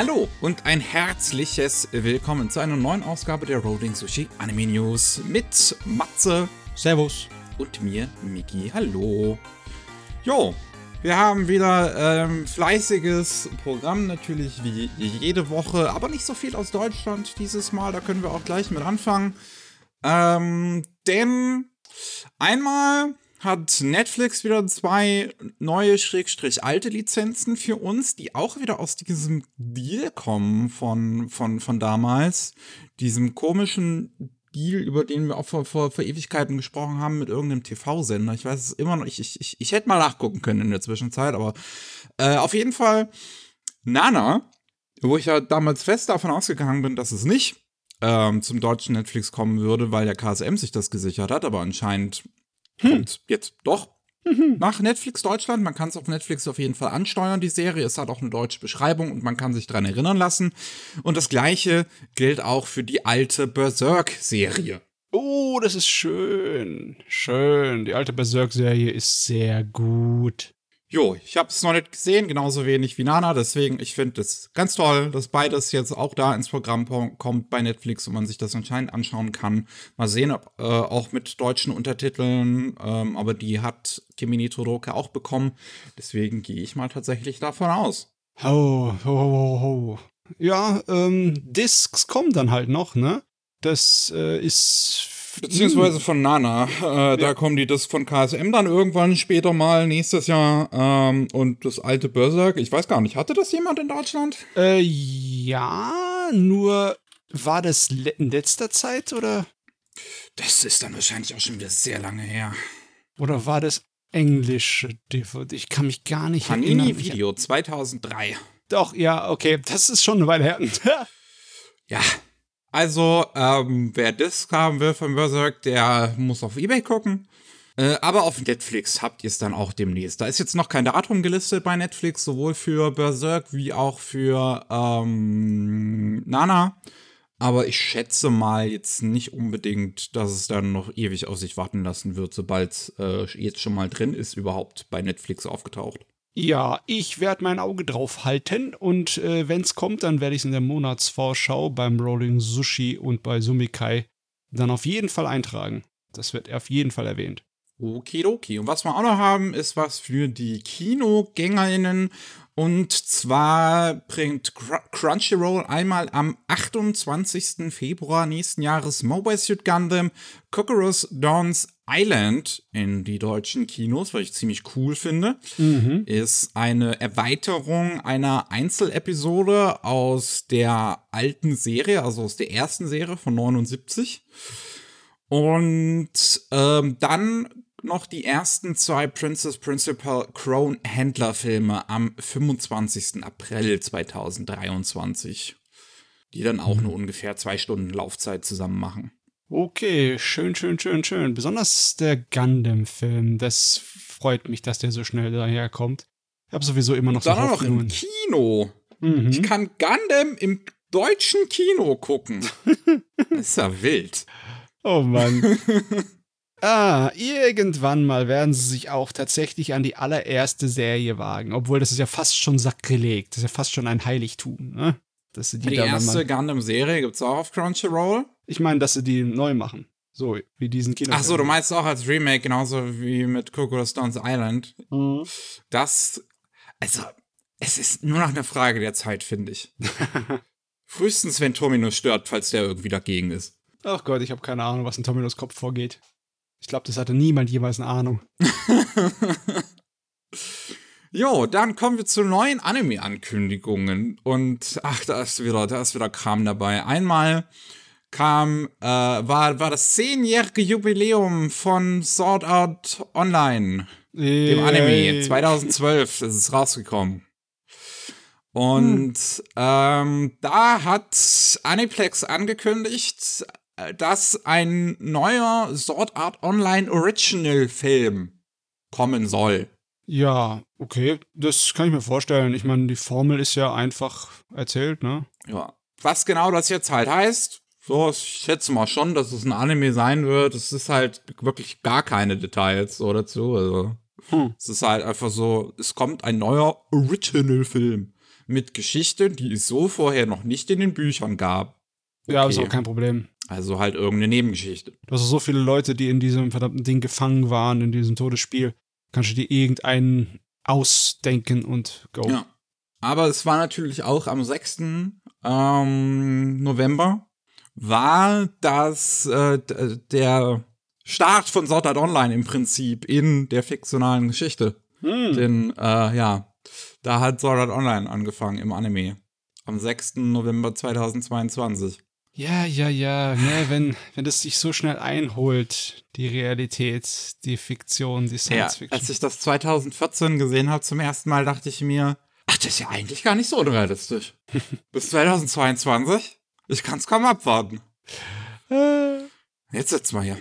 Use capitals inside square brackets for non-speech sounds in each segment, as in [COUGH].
Hallo und ein herzliches Willkommen zu einer neuen Ausgabe der Rolling Sushi Anime News mit Matze. Servus. Und mir, Miki. Hallo. Jo, wir haben wieder ähm, fleißiges Programm, natürlich wie jede Woche, aber nicht so viel aus Deutschland dieses Mal. Da können wir auch gleich mit anfangen. Ähm, denn einmal hat Netflix wieder zwei neue, schrägstrich alte Lizenzen für uns, die auch wieder aus diesem Deal kommen von, von, von damals. Diesem komischen Deal, über den wir auch vor, vor, vor Ewigkeiten gesprochen haben mit irgendeinem TV-Sender. Ich weiß es immer noch, ich, ich, ich, ich hätte mal nachgucken können in der Zwischenzeit, aber äh, auf jeden Fall Nana, wo ich ja damals fest davon ausgegangen bin, dass es nicht ähm, zum deutschen Netflix kommen würde, weil der KSM sich das gesichert hat, aber anscheinend hm. kommt jetzt doch mhm. nach Netflix Deutschland. Man kann es auf Netflix auf jeden Fall ansteuern, die Serie. Es hat auch eine deutsche Beschreibung und man kann sich dran erinnern lassen. Und das gleiche gilt auch für die alte Berserk-Serie. Oh, das ist schön. Schön. Die alte Berserk-Serie ist sehr gut. Jo, ich habe es noch nicht gesehen, genauso wenig wie Nana, deswegen, ich finde es ganz toll, dass beides jetzt auch da ins Programm kommt bei Netflix und man sich das anscheinend anschauen kann. Mal sehen, ob äh, auch mit deutschen Untertiteln, ähm, aber die hat Kimini Todoroka auch bekommen, deswegen gehe ich mal tatsächlich davon aus. Ho, ho, ho, ho. Ja, ähm, Discs kommen dann halt noch, ne? Das äh, ist Beziehungsweise von Nana. Äh, ja. Da kommen die das von KSM dann irgendwann später mal nächstes Jahr. Ähm, und das alte Berserk, ich weiß gar nicht, hatte das jemand in Deutschland? Äh, ja, nur war das in letzter Zeit oder? Das ist dann wahrscheinlich auch schon wieder sehr lange her. Oder war das englische DVD? Ich kann mich gar nicht Panini erinnern. Panini Video 2003. Doch, ja, okay, das ist schon eine Weile her. [LAUGHS] ja, also, ähm, wer Disc haben will von Berserk, der muss auf Ebay gucken. Äh, aber auf Netflix habt ihr es dann auch demnächst. Da ist jetzt noch kein Datum gelistet bei Netflix, sowohl für Berserk wie auch für ähm, Nana. Aber ich schätze mal jetzt nicht unbedingt, dass es dann noch ewig auf sich warten lassen wird, sobald es äh, jetzt schon mal drin ist, überhaupt bei Netflix aufgetaucht. Ja, ich werde mein Auge drauf halten und äh, wenn es kommt, dann werde ich es in der Monatsvorschau beim Rolling Sushi und bei Sumikai dann auf jeden Fall eintragen. Das wird auf jeden Fall erwähnt. Okidoki. Und was wir auch noch haben, ist was für die KinogängerInnen. Und zwar bringt Crunchyroll einmal am 28. Februar nächsten Jahres Mobile Suit Gundam Kokoros Dawn's Island in die deutschen Kinos, was ich ziemlich cool finde. Mhm. Ist eine Erweiterung einer Einzelepisode aus der alten Serie, also aus der ersten Serie von 79. Und ähm, dann noch die ersten zwei Princess Principal Crown Händlerfilme am 25. April 2023, die dann auch nur ungefähr zwei Stunden Laufzeit zusammen machen. Okay, schön, schön, schön, schön. Besonders der Gundam-Film, das freut mich, dass der so schnell daherkommt. Ich habe sowieso immer noch so Dann noch im Kino. Mhm. Ich kann Gundam im deutschen Kino gucken. [LAUGHS] ist ja wild. Oh Mann. [LAUGHS] Ah, irgendwann mal werden sie sich auch tatsächlich an die allererste Serie wagen. Obwohl, das ist ja fast schon Sakrileg. Das ist ja fast schon ein Heiligtum, ne? Dass sie die, die erste Gundam-Serie gibt es auch auf Crunchyroll? Ich meine, dass sie die neu machen. So, wie diesen Kino. Ach so, du meinst auch als Remake, genauso wie mit Coco Stones Island. Mhm. Das, also, es ist nur noch eine Frage der Zeit, finde ich. [LAUGHS] Frühestens, wenn Tominus stört, falls der irgendwie dagegen ist. Ach Gott, ich habe keine Ahnung, was in Tominus Kopf vorgeht. Ich glaube, das hatte niemand jemals eine Ahnung. [LAUGHS] Jo, dann kommen wir zu neuen Anime-Ankündigungen. Und ach, da ist wieder, da ist wieder Kram dabei. Einmal kam, äh, war, war das zehnjährige Jubiläum von Sword Art Online, Yay. dem Anime. 2012 ist es rausgekommen. Und hm. ähm, da hat Aniplex angekündigt, dass ein neuer Sword Art Online Original Film kommen soll. Ja, okay, das kann ich mir vorstellen. Ich meine, die Formel ist ja einfach erzählt, ne? Ja. Was genau das jetzt halt heißt, so, ich schätze mal schon, dass es ein Anime sein wird. Es ist halt wirklich gar keine Details so dazu. Also, hm. es ist halt einfach so, es kommt ein neuer Original-Film mit Geschichte, die es so vorher noch nicht in den Büchern gab. Ja, ist Okay. auch kein Problem. Also halt irgendeine Nebengeschichte. Du hast so viele Leute, die in diesem verdammten Ding gefangen waren, in diesem Todesspiel. Kannst du dir irgendeinen ausdenken und go. Ja. Aber es war natürlich auch am 6. Ähm, November war das äh, d- der Start von Sword Art Online im Prinzip in der fiktionalen Geschichte. Hm. Denn, äh, ja, da hat Sword Art Online angefangen im Anime. Am 6. November 2022. Ja, ja, ja. Ne, wenn, wenn das sich so schnell einholt, die Realität, die Fiktion, die Ja, Science Fiction. als ich das 2014 gesehen habe zum ersten Mal, dachte ich mir, ach, das ist ja eigentlich gar nicht so unrealistisch. [LAUGHS] Bis 2022? Ich kann's kaum abwarten. Äh, Jetzt sitzen wir hier.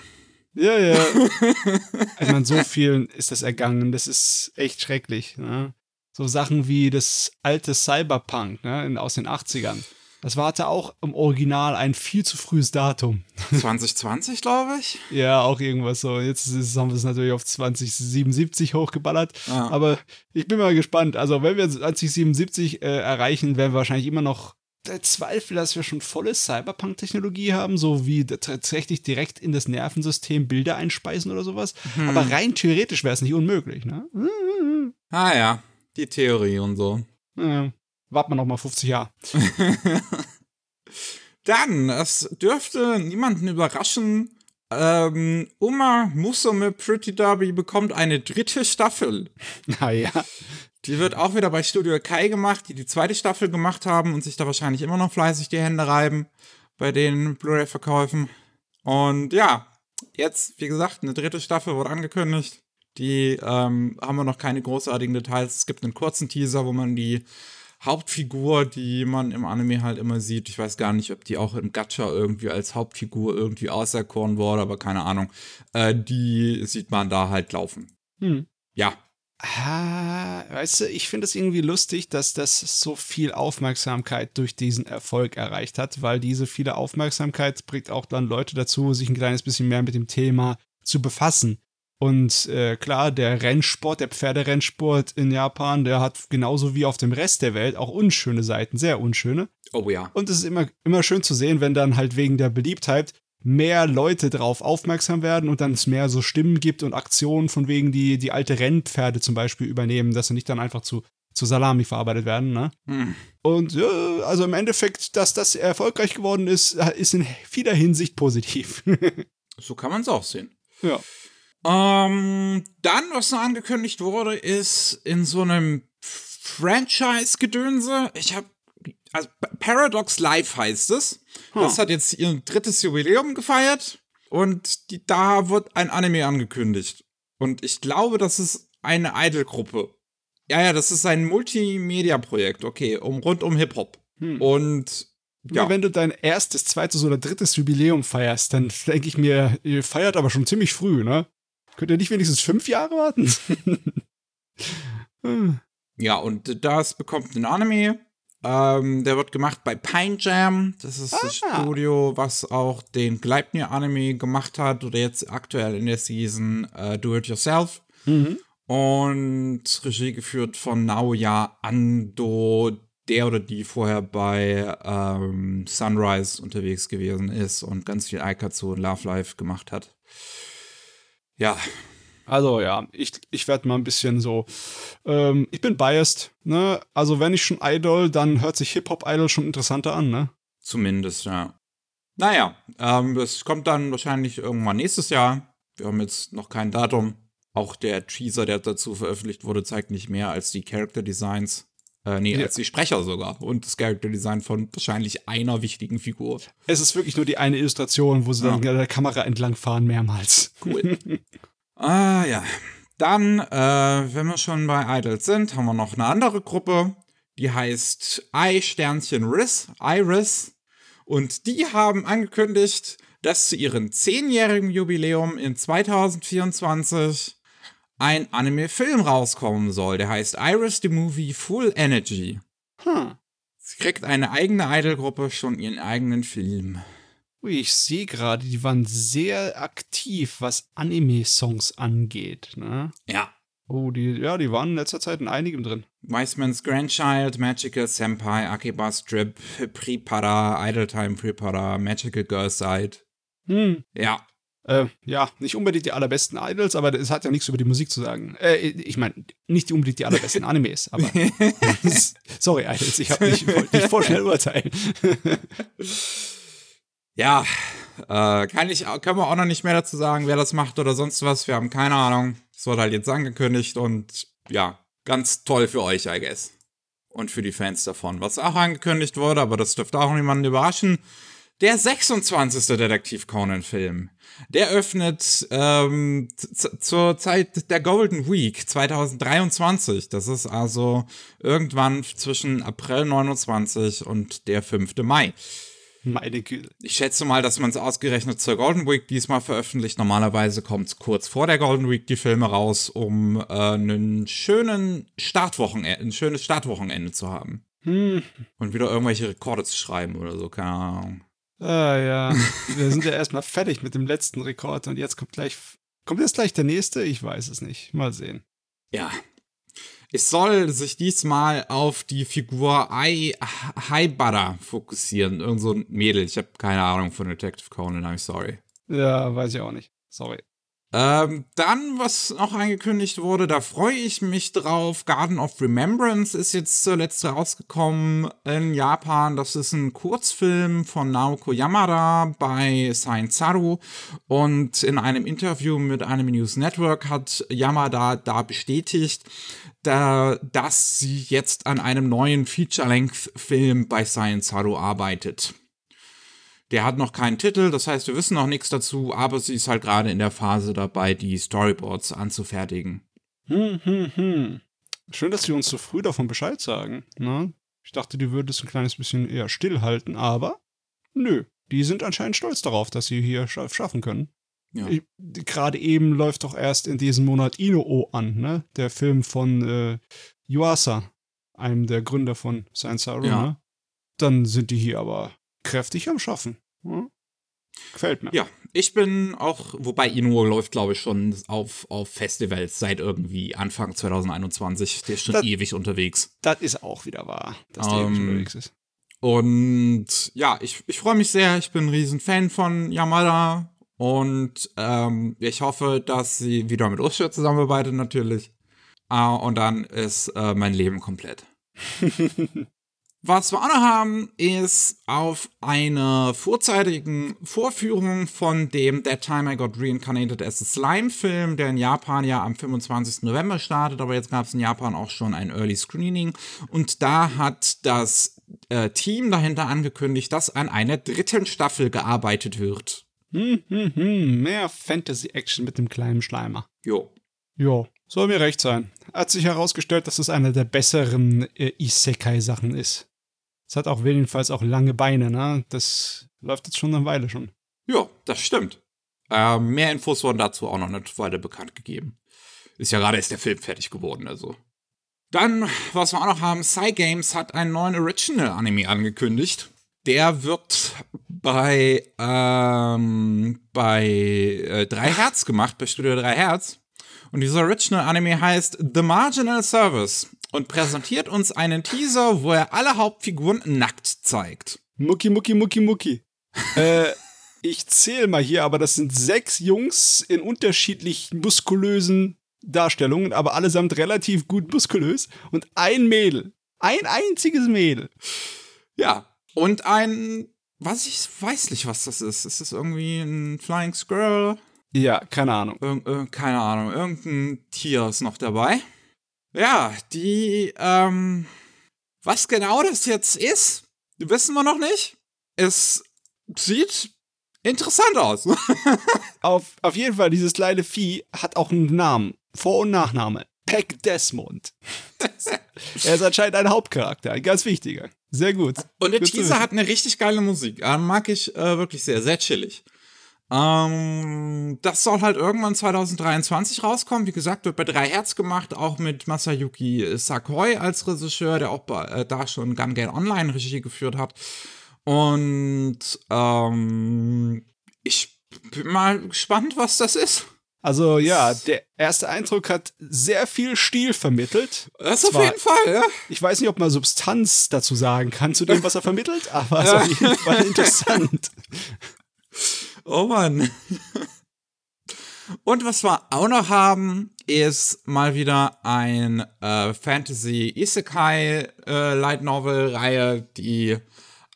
ja, ja. [LAUGHS] ich meine, so vielen ist das ergangen. Das ist echt schrecklich. Ne? So Sachen wie das alte Cyberpunk ne, aus den 80ern. Das war hatte auch im Original ein viel zu frühes Datum. [LAUGHS] 2020, glaube ich. Ja, auch irgendwas so. Jetzt ist, haben wir es natürlich auf 2077 hochgeballert. Ja. Aber ich bin mal gespannt. Also, wenn wir 2077 äh, erreichen, werden wir wahrscheinlich immer noch der Zweifel, dass wir schon volle Cyberpunk-Technologie haben, so wie tatsächlich direkt in das Nervensystem Bilder einspeisen oder sowas. Hm. Aber rein theoretisch wäre es nicht unmöglich, ne? Ah ja, die Theorie und so. Ja. Warten wir noch mal 50 Jahre. [LAUGHS] Dann, es dürfte niemanden überraschen, ähm, Uma Musume Pretty Derby bekommt eine dritte Staffel. [LAUGHS] Naja. Die wird auch wieder bei Studio Kai gemacht, die die zweite Staffel gemacht haben und sich da wahrscheinlich immer noch fleißig die Hände reiben bei den Blu-ray-Verkäufen. Und ja, jetzt, wie gesagt, eine dritte Staffel wurde angekündigt. Die ähm, haben wir noch keine großartigen Details. Es gibt einen kurzen Teaser, wo man die Hauptfigur, die man im Anime halt immer sieht, ich weiß gar nicht, ob die auch im Gacha irgendwie als Hauptfigur irgendwie auserkoren wurde, aber keine Ahnung. Äh, die sieht man da halt laufen. Hm. Ja, Ah, weißt du, ich finde es irgendwie lustig, dass das so viel Aufmerksamkeit durch diesen Erfolg erreicht hat, weil diese viele Aufmerksamkeit bringt auch dann Leute dazu, sich ein kleines bisschen mehr mit dem Thema zu befassen. Und äh, klar, der Rennsport, der Pferderennsport in Japan, der hat genauso wie auf dem Rest der Welt auch unschöne Seiten, sehr unschöne. oh ja. Und es ist immer, immer schön zu sehen, wenn dann halt wegen der Beliebtheit mehr Leute darauf aufmerksam werden und dann es mehr so Stimmen gibt und Aktionen von wegen, die die alte Rennpferde zum Beispiel übernehmen, dass sie nicht dann einfach zu, zu Salami verarbeitet werden, ne? Hm. Und ja, also im Endeffekt, dass das erfolgreich geworden ist, ist in vieler Hinsicht positiv. [LAUGHS] So kann man es auch sehen. ja. Ähm, dann, was noch angekündigt wurde, ist in so einem Franchise-Gedönse. Ich habe also Paradox Live heißt es. Das hat jetzt ihr drittes Jubiläum gefeiert und die, da wird ein Anime angekündigt. Und ich glaube, das ist eine Idol-Gruppe. Ja, ja, das ist ein Multimedia-Projekt, okay, um, rund um Hip-Hop. Hm. Und Ja. ja, Wenn du dein erstes, zweites oder drittes Jubiläum feierst, dann denke ich mir, ihr feiert aber schon ziemlich früh, ne? Könnt ihr nicht wenigstens fünf Jahre warten? Hm. [LAUGHS] Ja, und das bekommt ein Anime. Ähm, der wird gemacht bei Pine Jam. Das ist das Ah. Studio, was auch den Gleipnir-Anime gemacht hat oder jetzt aktuell in der Season äh, Do It Yourself. mhm. Und Regie geführt von Naoya Ando, der oder die vorher bei ähm, Sunrise unterwegs gewesen ist und ganz viel Aikatsu und Love Life gemacht hat. Ja, Also ja, ich, ich werde mal ein bisschen so. Ähm, ich bin biased, ne? Also wenn ich schon Idol, dann hört sich Hip-Hop-Idol schon interessanter an, ne? Zumindest, ja. Naja, ähm, das kommt dann wahrscheinlich irgendwann nächstes Jahr. Wir haben jetzt noch kein Datum. Auch der Teaser, der dazu veröffentlicht wurde, zeigt nicht mehr als die Character Designs. Äh, nee, Ja. als die Sprecher sogar. Und das Character Design von wahrscheinlich einer wichtigen Figur. Es ist wirklich nur die eine Illustration, wo sie dann an der Kamera entlangfahren mehrmals. Cool. [LAUGHS] ah, ja. Dann, äh, wenn wir schon bei Idols sind, haben wir noch eine andere Gruppe. Die heißt I-Sternchen Riz, Iris. Und die haben angekündigt, dass zu ihrem zehnjährigen Jubiläum in 2024 ein Anime-Film rauskommen soll. Der heißt Iris the Movie Full Energy. Hm. Sie kriegt eine eigene Idol-Gruppe, schon ihren eigenen Film. Ui, ich sehe gerade, die waren sehr aktiv, was Anime-Songs angeht, ne? Ja. Oh, die, ja, die waren in letzter Zeit in einigem drin. Wiseman's Grandchild, Magical Senpai, Akiba Strip, Prepara, Idle Time Prepara, Magical Girl Side. Hm. Ja. Äh, ja, nicht unbedingt die allerbesten Idols, aber es hat ja nichts über die Musik zu sagen. Äh, ich meine, nicht unbedingt die allerbesten [LAUGHS] Animes, aber. [LAUGHS] sorry, Idols, ich habe nicht, wollte nicht vorschnell urteilen. [LAUGHS] ja, äh, kann ich, können wir auch noch nicht mehr dazu sagen, wer das macht oder sonst was. Wir haben keine Ahnung. Es wurde halt jetzt angekündigt und ja, ganz toll für euch, I guess. Und für die Fans davon. Was auch angekündigt wurde, aber das dürfte auch niemanden überraschen. Der 26. Detektiv Conan-Film. Der öffnet ähm, zur Zeit der Golden Week 2023. Das ist also irgendwann zwischen April 29 und der 5. Mai. Meine Güte. Ich schätze mal, dass man es ausgerechnet zur Golden Week diesmal veröffentlicht. Normalerweise kommt es kurz vor der Golden Week die Filme raus, um äh, einen schönen Startwochenende, ein schönes Startwochenende zu haben. Hm. Und wieder irgendwelche Rekorde zu schreiben oder so, keine Ahnung. Ah ja, [LAUGHS] wir sind ja erstmal fertig mit dem letzten Rekord und jetzt kommt gleich, kommt jetzt gleich der nächste? Ich weiß es nicht. Mal sehen. Ja, es soll sich diesmal auf die Figur Ai Haibara fokussieren. Irgend so ein Mädel. Ich habe keine Ahnung von Detective Conan, I'm sorry. Ja, weiß ich auch nicht. Sorry. Ähm, dann, was noch angekündigt wurde, da freue ich mich drauf. Garden of Remembrance ist jetzt zuletzt rausgekommen in Japan. Das ist ein Kurzfilm von Naoko Yamada bei Science Saru. Und in einem Interview mit einem News Network hat Yamada da bestätigt, da, dass sie jetzt an einem neuen Feature-Length-Film bei Science Saru arbeitet. Der hat noch keinen Titel, das heißt, wir wissen noch nichts dazu, aber sie ist halt gerade in der Phase dabei, die Storyboards anzufertigen. Hm, hm, hm. Schön, dass sie uns so früh davon Bescheid sagen. Ne? Ich dachte, die würde es ein kleines bisschen eher stillhalten, aber nö. Die sind anscheinend stolz darauf, dass sie hier schaffen können. Ja. Gerade eben läuft doch erst in diesem Monat Ino-O an, ne? Der Film von äh, Yuasa, einem der Gründer von Science Saru, ja. ne? Dann sind die hier aber kräftig am Schaffen. Hm? Gefällt mir. Ja, ich bin auch, wobei Inu läuft, glaube ich, schon auf, auf Festivals seit irgendwie Anfang 2021. Der ist schon das, ewig unterwegs. Das ist auch wieder wahr, dass der ähm, ewig unterwegs ist. Und ja, ich, ich freue mich sehr. Ich bin ein riesen Fan von Yamada. Und ähm, ich hoffe, dass sie wieder mit Ursula zusammenarbeitet, natürlich. Uh, und dann ist äh, mein Leben komplett. [LAUGHS] Was wir auch noch haben, ist auf einer vorzeitigen Vorführung von dem That Time I Got Reincarnated as a Slime Film, der in Japan ja am 25. November startet, aber jetzt gab es in Japan auch schon ein Early Screening und da hat das äh, Team dahinter angekündigt, dass an einer dritten Staffel gearbeitet wird. Hm, hm, hm, mehr Fantasy-Action mit dem kleinen Schleimer. Jo. Jo, soll mir recht sein. Hat sich herausgestellt, dass es eine der besseren äh, Isekai-Sachen ist. Es hat auch jedenfalls auch lange Beine, ne? Das läuft jetzt schon eine Weile schon. Ja, das stimmt. Äh, mehr Infos wurden dazu auch noch nicht weiter bekannt gegeben. Ist ja gerade erst der Film fertig geworden, also. Dann, was wir auch noch haben, Cygames hat einen neuen Original-Anime angekündigt. Der wird bei, ähm, bei äh, 3 Hertz gemacht, bei Studio 3 Hertz. Und dieser Original-Anime heißt The Marginal Service und präsentiert uns einen Teaser, wo er alle Hauptfiguren nackt zeigt. Mucki, mucki, mucki, mucki. [LAUGHS] äh, ich zähle mal hier, aber das sind sechs Jungs in unterschiedlich muskulösen Darstellungen, aber allesamt relativ gut muskulös und ein Mädel. Ein einziges Mädel. Ja, und ein, was ich weiß nicht, was das ist. Ist das irgendwie ein Flying Squirrel? Ja, keine Ahnung. Ir ir keine Ahnung. Irgendein Tier ist noch dabei. Ja, die, ähm, was genau das jetzt ist, wissen wir noch nicht. Es sieht interessant aus. [LAUGHS] auf, auf jeden Fall, dieses kleine Vieh hat auch einen Namen. Vor- und Nachname. Peck Desmond. [LAUGHS] er ist anscheinend ein Hauptcharakter, ein ganz wichtiger. Sehr gut. Und der gut Teaser hat eine richtig geile Musik. Äh, mag ich äh, wirklich sehr, sehr chillig. Ähm, das soll halt irgendwann 2023 rauskommen. Wie gesagt, wird bei 3 Hertz gemacht, auch mit Masayuki Sakoi als Regisseur, der auch bei, äh, da schon Gun Gale Online Regie geführt hat. Und ähm, ich bin mal gespannt, was das ist. Also ja, der erste Eindruck hat sehr viel Stil vermittelt. Das auf jeden Fall, ja. Ich weiß nicht, ob man Substanz dazu sagen kann, zu dem, was er vermittelt, [LAUGHS] aber es ist auf jeden Fall interessant. Oh Mann. Und was wir auch noch haben, ist mal wieder ein äh, Fantasy Isekai äh, Light Novel Reihe, die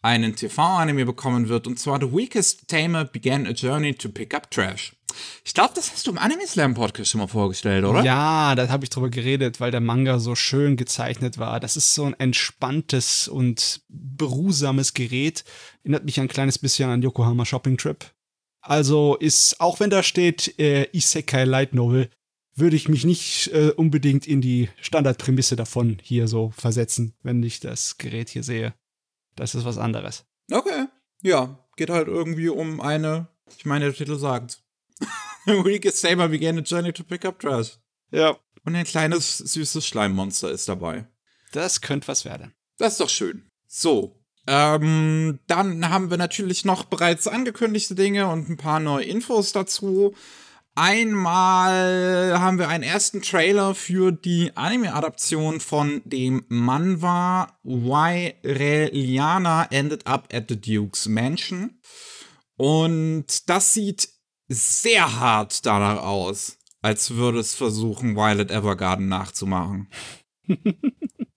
einen TV-Anime bekommen wird. Und zwar The Weakest Tamer Began a Journey to Pick Up Trash. Ich glaube, das hast du im Anime Slam Podcast schon mal vorgestellt, oder? Ja, da habe ich drüber geredet, weil der Manga so schön gezeichnet war. Das ist so ein entspanntes und beruhsames Gerät. Erinnert mich ein kleines bisschen an Yokohama Shopping Trip. Also ist, auch wenn da steht äh, Isekai Light Novel, würde ich mich nicht äh, unbedingt in die Standardprämisse davon hier so versetzen, wenn ich das Gerät hier sehe. Das ist was anderes. Okay. Ja, geht halt irgendwie um eine, ich meine, der Titel sagt. [LAUGHS] Weakest Saber began a journey to pick up trash. Ja. Und ein kleines, süßes Schleimmonster ist dabei. Das könnte was werden. Das ist doch schön. So. Ähm, dann haben wir natürlich noch bereits angekündigte Dinge und ein paar neue Infos dazu. Einmal haben wir einen ersten Trailer für die Anime-Adaption von dem Manwa Why Reliana Ended Up at the Duke's Mansion. Und das sieht sehr hart danach aus, als würde es versuchen, Violet Evergarden nachzumachen.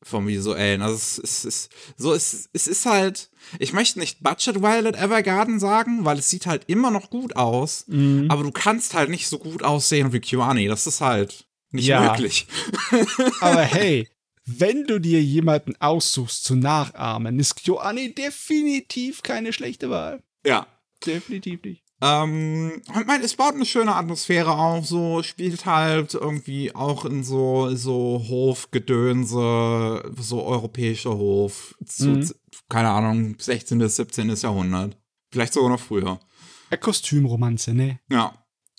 Vom visuellen. Also es, es ist so, es, es ist halt. Ich möchte nicht Budget Violet Evergarden sagen, weil es sieht halt immer noch gut aus, Mhm. aber du kannst halt nicht so gut aussehen wie Kiwani. Das ist halt nicht Ja. möglich. [LAUGHS] Aber hey, wenn du dir jemanden aussuchst zu nachahmen, ist KyoAni definitiv keine schlechte Wahl. Ja. Definitiv nicht. Ähm, ich meine, es baut eine schöne Atmosphäre auf, so spielt halt irgendwie auch in so, so Hofgedönse, so europäischer Hof, zu, Mhm. keine Ahnung, 16. bis 17. Jahrhundert. Vielleicht sogar noch früher. Eine Kostümromanze, ne? Ja.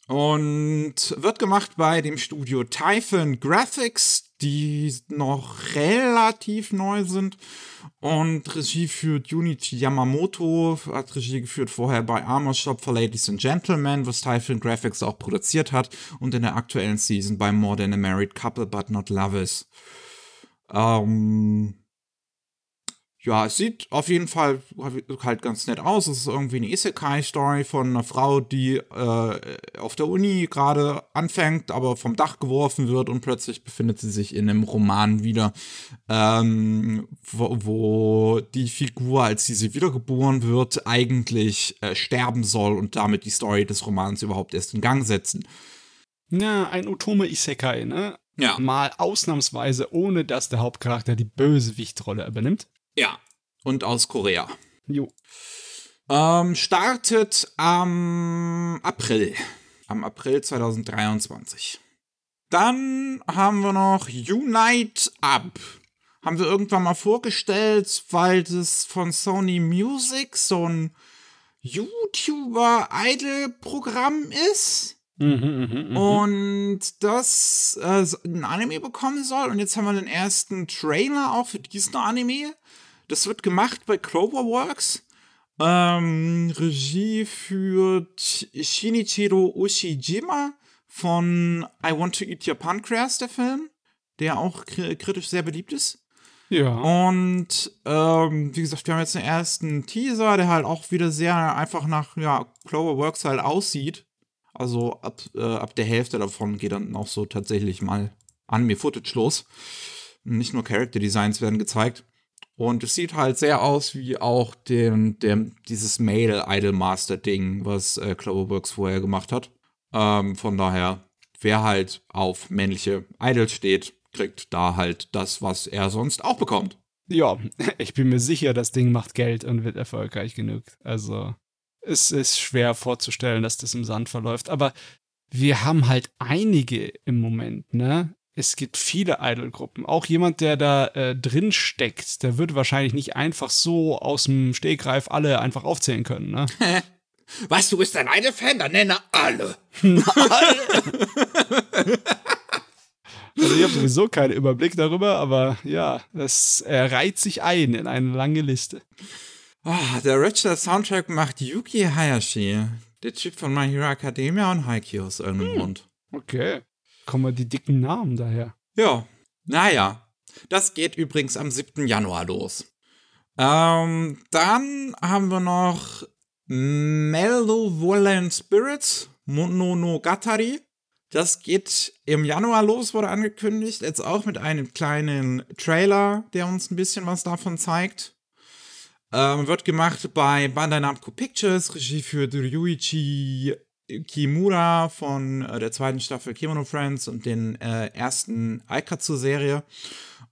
Und wird gemacht bei dem Studio Typhon Graphics, die noch relativ neu sind. Und Regie führt Junichi Yamamoto, hat Regie geführt vorher bei Armor Shop for Ladies and Gentlemen, was Typhon Graphics auch produziert hat. Und in der aktuellen Season bei More Than a Married Couple But Not Lovers. Ähm, ja, es sieht auf jeden Fall halt ganz nett aus. Es ist irgendwie eine Isekai-Story von einer Frau, die äh, auf der Uni gerade anfängt, aber vom Dach geworfen wird und plötzlich befindet sie sich in einem Roman wieder, ähm, wo, wo die Figur, als sie sie wiedergeboren wird, eigentlich äh, sterben soll und damit die Story des Romans überhaupt erst in Gang setzen. Ja, ein Otome Isekai, ne? Ja. Mal ausnahmsweise, ohne dass der Hauptcharakter die Bösewichtrolle übernimmt. Ja. Und aus Korea. Jo. Ähm, startet am April. Am April 2023. Dann haben wir noch Unite Up. Haben wir irgendwann mal vorgestellt, weil das von Sony Music so ein YouTuber-Idol-Programm ist. Mhm, mhm, Und das äh, ein Anime bekommen soll. Und jetzt haben wir den ersten Trailer auch für diesen Anime. Das wird gemacht bei Cloverworks. Ähm, Regie führt Shinichiro Ushijima von I Want to Eat Your Pancreas, der Film, der auch kri- kritisch sehr beliebt ist. Ja. Und ähm, wie gesagt, wir haben jetzt den ersten Teaser, der halt auch wieder sehr einfach nach ja, Cloverworks halt aussieht. Also ab, äh, ab der Hälfte davon geht dann auch so tatsächlich mal Anime-Footage los. Nicht nur Character Designs werden gezeigt. Und es sieht halt sehr aus wie auch dem, dem, dieses Male Idol Master Ding, was äh, Cloverworks vorher gemacht hat. Ähm, von daher, wer halt auf männliche Idols steht, kriegt da halt das, was er sonst auch bekommt. Ja, [LAUGHS] ich bin mir sicher, das Ding macht Geld und wird erfolgreich genug. Also, es ist schwer vorzustellen, dass das im Sand verläuft. Aber wir haben halt einige im Moment, ne? Es gibt viele Idol-Gruppen. Auch jemand, der da äh, drin steckt, der wird wahrscheinlich nicht einfach so aus dem Stegreif alle einfach aufzählen können, ne? [LAUGHS] Was, du bist ein Idol-Fan? Dann nenne alle. [LAUGHS] [LAUGHS] Also ich habe sowieso keinen Überblick darüber, aber ja, das er reiht sich ein in eine lange Liste. Ah, der Richard Soundtrack macht Yuki Hayashi. Der Typ von My Hero Academia und Haikyuu aus irgendeinem Grund. Okay. Kommen wir die dicken Namen daher. Ja, naja. Das geht übrigens am 7. Januar los. Ähm, dann haben wir noch Malevolent Spirits, Mononogatari. Das geht im Januar los, wurde angekündigt. Jetzt auch mit einem kleinen Trailer, der uns ein bisschen was davon zeigt. Ähm, wird gemacht bei Bandai Namco Pictures, Regie für Ryuichi Kimura von äh, der zweiten Staffel Kimono Friends und den äh, ersten Aikatsu-Serie.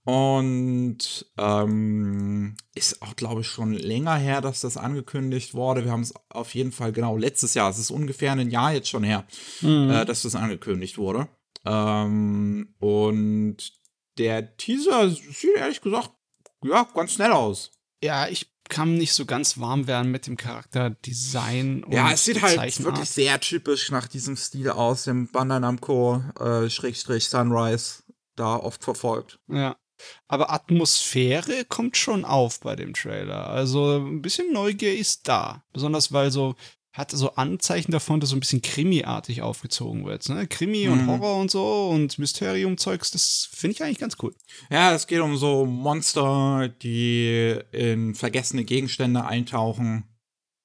Und ähm, ist auch, glaube ich, schon länger her, dass das angekündigt wurde. Wir haben es auf jeden Fall genau letztes Jahr, es ist ungefähr ein Jahr jetzt schon her, mhm. äh, dass das angekündigt wurde. Ähm, und der Teaser sieht ehrlich gesagt, ja, ganz schnell aus. Ja, ich kann nicht so ganz warm werden mit dem Charakterdesign. ja, es sieht halt wirklich sehr typisch nach diesem Stil aus, dem Bandai Namco äh, Schrägstrich Sunrise da oft verfolgt. Ja. Aber Atmosphäre kommt schon auf bei dem Trailer. Also ein bisschen Neugier ist da. Besonders weil so hat so Anzeichen davon, dass so ein bisschen Krimi-artig aufgezogen wird. Ne? Krimi und mhm. Horror und so und Mysterium-Zeugs, das finde ich eigentlich ganz cool. Ja, es geht um so Monster, die in vergessene Gegenstände eintauchen.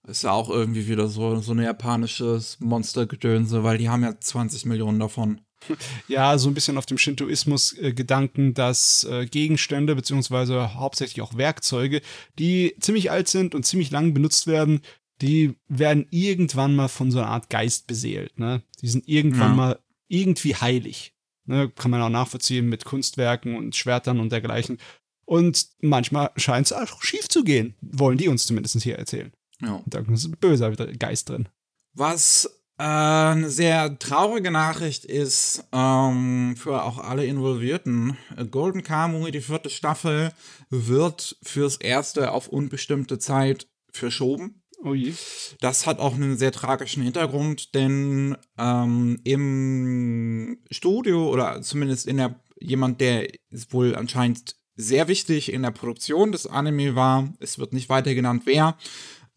Ist ja auch irgendwie wieder so, so ein japanisches Monstergedönse, weil die haben ja 20 Millionen davon. [LAUGHS] Ja, so ein bisschen auf dem Shintoismus-Gedanken, dass äh, Gegenstände beziehungsweise hauptsächlich auch Werkzeuge, die ziemlich alt sind und ziemlich lang benutzt werden, die werden irgendwann mal von so einer Art Geist beseelt. Ne? Die sind irgendwann ja. mal irgendwie heilig. Ne? Kann man auch nachvollziehen mit Kunstwerken und Schwertern und dergleichen. Und manchmal scheint es auch schief zu gehen, wollen die uns zumindest hier erzählen. Ja. Da ist ein böser Geist drin. Was äh, eine sehr traurige Nachricht ist ähm, für auch alle Involvierten. Golden Kamuy, die vierte Staffel, wird fürs Erste auf unbestimmte Zeit verschoben. Oh je. Das hat auch einen sehr tragischen Hintergrund, denn ähm, im Studio oder zumindest in der jemand, der wohl anscheinend sehr wichtig in der Produktion des Anime war, es wird nicht weiter genannt, wer,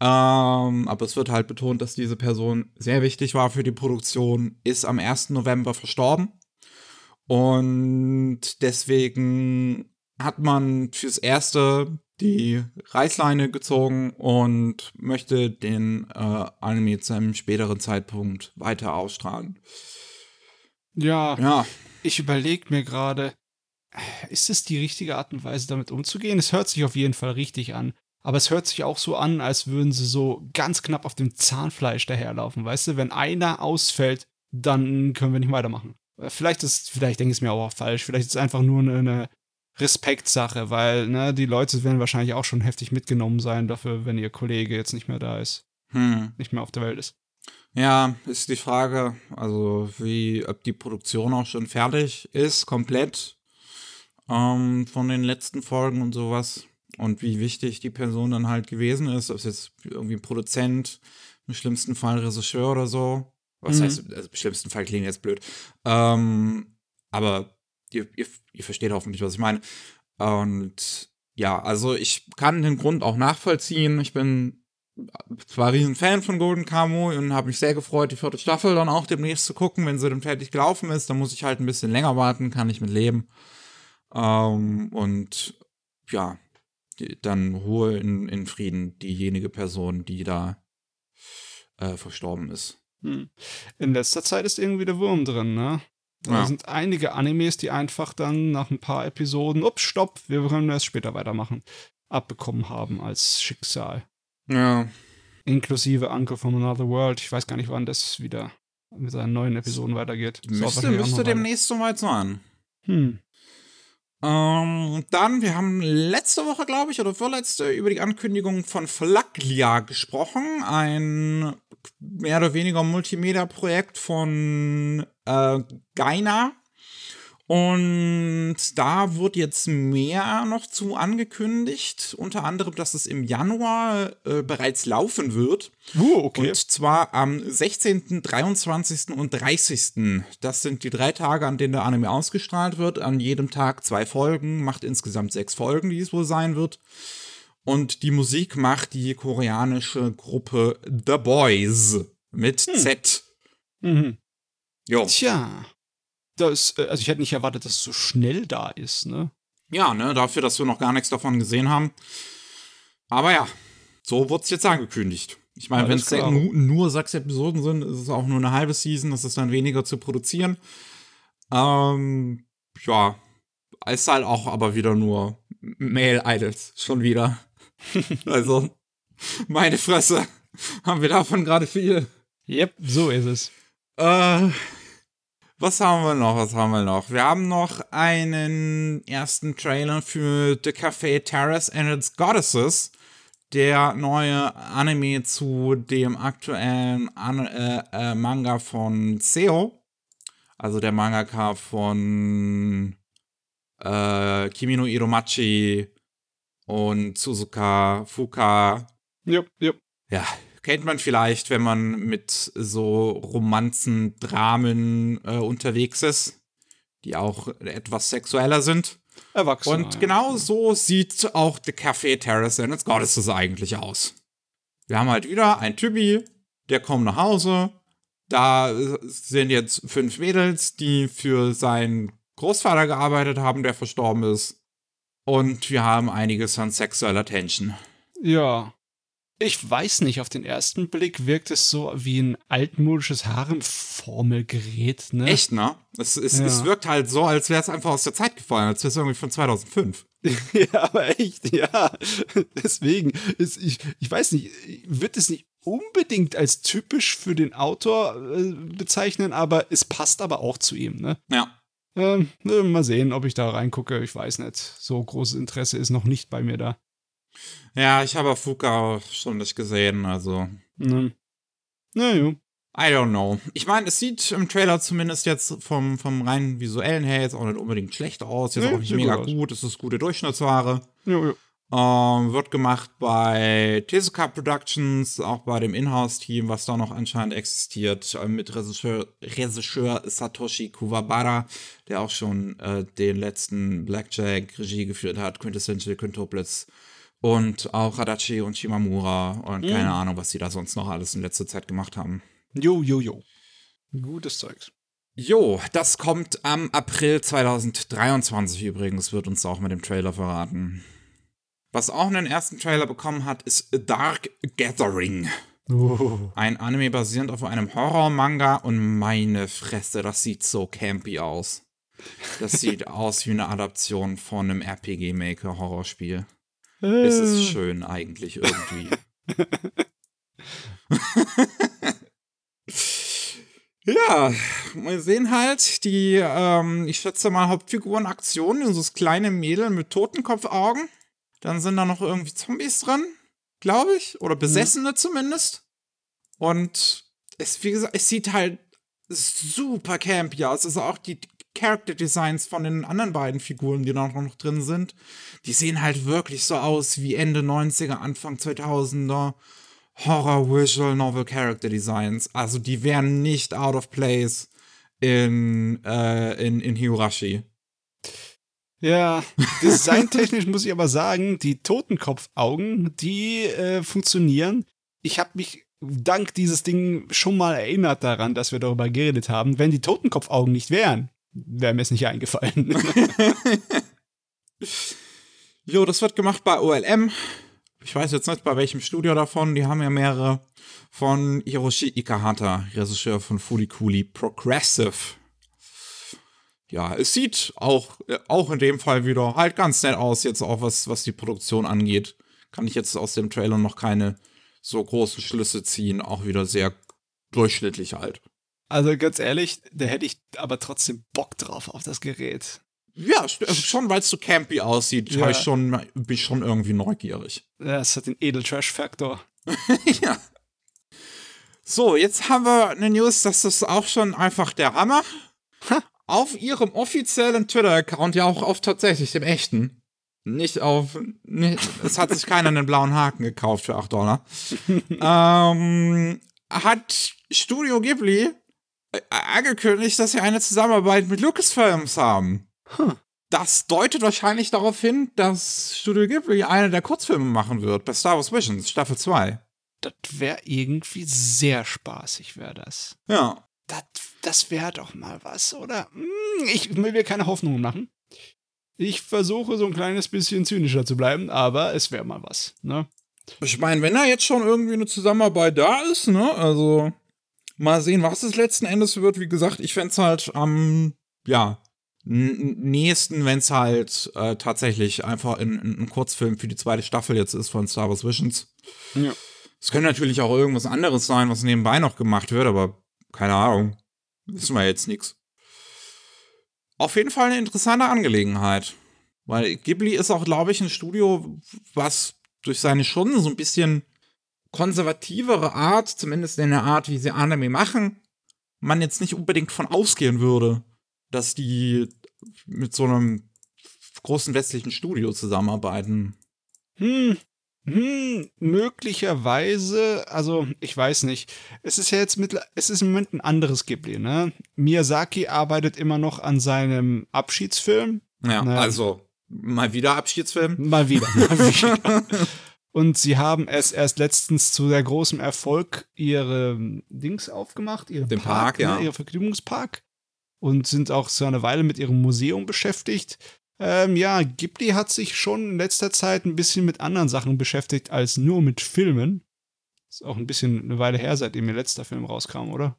ähm, aber es wird halt betont, dass diese Person sehr wichtig war für die Produktion, ist am 1. November verstorben. Und deswegen hat man fürs Erste die Reißleine gezogen und möchte den äh, Anime zu einem späteren Zeitpunkt weiter ausstrahlen. Ja, ja. ich überlege mir gerade, ist es die richtige Art und Weise, damit umzugehen? Es hört sich auf jeden Fall richtig an. Aber es hört sich auch so an, als würden sie so ganz knapp auf dem Zahnfleisch daherlaufen. Weißt du, wenn einer ausfällt, dann können wir nicht weitermachen. Vielleicht ist, vielleicht denke ich es mir auch falsch. Vielleicht ist es einfach nur eine, Respektsache, weil ne, die Leute werden wahrscheinlich auch schon heftig mitgenommen sein dafür, wenn ihr Kollege jetzt nicht mehr da ist. Hm. Nicht mehr auf der Welt ist. Ja, ist die Frage, also wie, ob die Produktion auch schon fertig ist, komplett ähm, von den letzten Folgen und sowas. Und wie wichtig die Person dann halt gewesen ist, ob es jetzt irgendwie ein Produzent, im schlimmsten Fall Regisseur oder so. Was mhm. heißt, also im schlimmsten Fall klingt jetzt blöd. Ähm, aber ihr, ihr, ihr versteht hoffentlich, was ich meine. Und ja, also ich kann den Grund auch nachvollziehen. Ich bin zwar riesen Fan von Golden Camo und habe mich sehr gefreut, die vierte Staffel dann auch demnächst zu gucken. Wenn sie dann fertig gelaufen ist, dann muss ich halt ein bisschen länger warten, kann ich mit leben. Ähm, und ja, dann Ruhe in, in Frieden diejenige Person, die da äh, verstorben ist. Hm. In letzter Zeit ist irgendwie der Wurm drin, ne? Da ja. sind einige Animes, die einfach dann nach ein paar Episoden, ups, stopp, wir können erst später weitermachen, abbekommen haben als Schicksal. Ja. Inklusive Uncle from Another World. Ich weiß gar nicht, wann das wieder mit seinen neuen Episoden weitergeht. Müsste, müsste demnächst soweit sein. Hm. Ähm, dann, wir haben letzte Woche, glaube ich, oder vorletzte, über die Ankündigung von Flaglia gesprochen. Ein mehr oder weniger Multimedia-Projekt von äh, Geina. Und da wird jetzt mehr noch zu angekündigt, unter anderem, dass es im Januar äh, bereits laufen wird. Uh, okay. Und zwar am 16., 23. und 30. Das sind die drei Tage, an denen der Anime ausgestrahlt wird. An jedem Tag zwei Folgen, macht insgesamt sechs Folgen, die es wohl sein wird. Und die Musik macht die koreanische Gruppe The Boys mit hm. Z. Mhm. Jo. Tja. Das, äh, also ich hätte nicht erwartet, dass es so schnell da ist, ne? Ja, ne, dafür, dass wir noch gar nichts davon gesehen haben. Aber ja, so wurde es jetzt angekündigt. Ich meine, wenn es nur sechs Episoden sind, ist es auch nur eine halbe Season, das ist dann weniger zu produzieren. Ähm, ja, ist halt auch aber wieder nur Male Idols, schon wieder. [LAUGHS] also, meine Fresse, haben wir davon gerade viel. Yep, so ist es. Äh, was haben wir noch? Was haben wir noch? Wir haben noch einen ersten Trailer für The Café Terrace and its Goddesses. Der neue Anime zu dem aktuellen An äh, äh, Manga von Seo. Also der Mangaka von äh, Kimi no Iromachi und Suzuka Fuka Yep, yep. ja, kennt man vielleicht, wenn man mit so Romanzen, Dramen äh, unterwegs ist, die auch etwas sexueller sind. Erwachsene. Und genau so sieht auch The Café Terrace and its Goddesses eigentlich aus. Wir haben halt wieder ein Typi, der kommt nach Hause. Da sind jetzt fünf Mädels, die für seinen Großvater gearbeitet haben, der verstorben ist. Und wir haben einiges an sexueller Tension. Ja. Ich weiß nicht, auf den ersten Blick wirkt es so wie ein altmodisches Haremformelgerät, ne? Echt, ne? Es, es, Ja. es wirkt halt so, als wäre es einfach aus der Zeit gefallen, als wäre es irgendwie von 2005. [LAUGHS] ja, aber echt, ja. [LAUGHS] Deswegen, ist, ich, ich weiß nicht, wird es nicht unbedingt als typisch für den Autor äh, bezeichnen, aber es passt aber auch zu ihm, ne? Ja. Ähm, äh, mal sehen, ob ich da reingucke. Ich weiß nicht. So großes Interesse ist noch nicht bei mir da. Ja, ich habe Fuka schon nicht gesehen, also. Ne. Naja. I don't know. Ich meine, es sieht im Trailer zumindest jetzt vom, vom rein visuellen her jetzt auch nicht unbedingt schlecht aus. Jetzt Nee, auch nicht mega gut. Es ist gute Durchschnittsware. Jo, jo. Ähm, wird gemacht bei Tezuka Productions, auch bei dem Inhouse-Team, was da noch anscheinend existiert, äh, mit Regisseur, Regisseur Satoshi Kuwabara, der auch schon äh, den letzten Blackjack Regie geführt hat, Quintessential Quintuplets und auch Adachi und Shimamura und keine Ahnung, was sie da sonst noch alles in letzter Zeit gemacht haben. Jo, jo, jo. Gutes Zeugs. Jo, das kommt am April 2023 übrigens, wird uns auch mit dem Trailer verraten. Was auch einen ersten Trailer bekommen hat, ist Dark Gathering. Oh. Ein Anime basierend auf einem Horror-Manga und meine Fresse, das sieht so campy aus. Das sieht [LAUGHS] aus wie eine Adaption von einem RPG-Maker-Horrorspiel. Es Äh. ist schön eigentlich irgendwie. [LAUGHS] ja, wir sehen halt die, ähm, ich schätze mal, Hauptfiguren-Aktionen, dieses kleine Mädel mit Totenkopfaugen. Dann sind da noch irgendwie Zombies dran, glaube ich. Oder Besessene zumindest. Und es, wie gesagt, es sieht halt super campy aus. Also auch die Character Designs von den anderen beiden Figuren, die da noch drin sind, die sehen halt wirklich so aus wie Ende 90er, Anfang 2000er Horror Visual Novel Character Designs. Also die wären nicht out of place in, äh, in, in Higurashi. Ja, designtechnisch [LAUGHS] muss ich aber sagen, die Totenkopfaugen, die äh, funktionieren. Ich habe mich dank dieses Ding schon mal erinnert daran, dass wir darüber geredet haben. Wenn die Totenkopfaugen nicht wären, wäre mir es nicht eingefallen. [LAUGHS] Jo, das wird gemacht bei OLM. Ich weiß jetzt nicht, bei welchem Studio davon. Die haben ja mehrere. Von Hiroshi Ikahata, Regisseur von Furikuli Progressive. Ja, es sieht auch, auch in dem Fall wieder halt ganz nett aus, jetzt auch was, was die Produktion angeht. Kann ich jetzt aus dem Trailer noch keine so großen Schlüsse ziehen. Auch wieder sehr durchschnittlich halt. Also ganz ehrlich, da hätte ich aber trotzdem Bock drauf auf das Gerät. Ja, also schon weil es so campy aussieht, Ja. ich schon, bin ich schon irgendwie neugierig. Ja, Es hat den Edel-Trash-Faktor. [LAUGHS] ja. So, jetzt haben wir eine News, das ist auch schon einfach der Hammer. Auf ihrem offiziellen Twitter-Account, ja auch auf tatsächlich dem echten. Nicht auf. Nicht, es hat sich keiner einen blauen Haken gekauft für 8 Dollar. [LAUGHS] ähm, hat Studio Ghibli äh, angekündigt, dass sie eine Zusammenarbeit mit Lucasfilms haben. Huh. Das deutet wahrscheinlich darauf hin, dass Studio Ghibli eine der Kurzfilme machen wird bei Star Wars Visions, Staffel 2. Das wäre irgendwie sehr spaßig, wäre das. Ja. Das, das wäre doch mal was, oder? Hm, ich will mir keine Hoffnungen machen. Ich versuche so ein kleines bisschen zynischer zu bleiben, aber es wäre mal was, ne? Ich meine, wenn da jetzt schon irgendwie eine Zusammenarbeit da ist, ne, also mal sehen, was es letzten Endes wird. Wie gesagt, ich fände es halt am, ja, nächsten, wenn es halt äh, tatsächlich einfach ein, ein Kurzfilm für die zweite Staffel jetzt ist von Star Wars Visions. Ja. Es könnte natürlich auch irgendwas anderes sein, was nebenbei noch gemacht wird, aber keine Ahnung. Wissen wir jetzt nichts. Auf jeden Fall eine interessante Angelegenheit. Weil Ghibli ist auch, glaube ich, ein Studio, was durch seine schon so ein bisschen konservativere Art, zumindest in der Art, wie sie Anime machen, man jetzt nicht unbedingt von ausgehen würde, dass die mit so einem großen westlichen Studio zusammenarbeiten. Hm, hm, möglicherweise, also ich weiß nicht. Es ist ja jetzt mit, es ist im Moment ein anderes Ghibli, ne? Miyazaki arbeitet immer noch an seinem Abschiedsfilm. Ja, ne? also mal wieder Abschiedsfilm. Mal wieder. Mal wieder. [LAUGHS] Und sie haben es erst letztens zu sehr großem Erfolg ihre Dings aufgemacht, ihre Den Park, Park ja. Ne, ihr Vergnügungspark. Und sind auch so eine Weile mit ihrem Museum beschäftigt. Ähm, ja, Ghibli hat sich schon in letzter Zeit ein bisschen mit anderen Sachen beschäftigt als nur mit Filmen. Ist auch ein bisschen eine Weile her, seitdem ihr letzter Film rauskam, oder?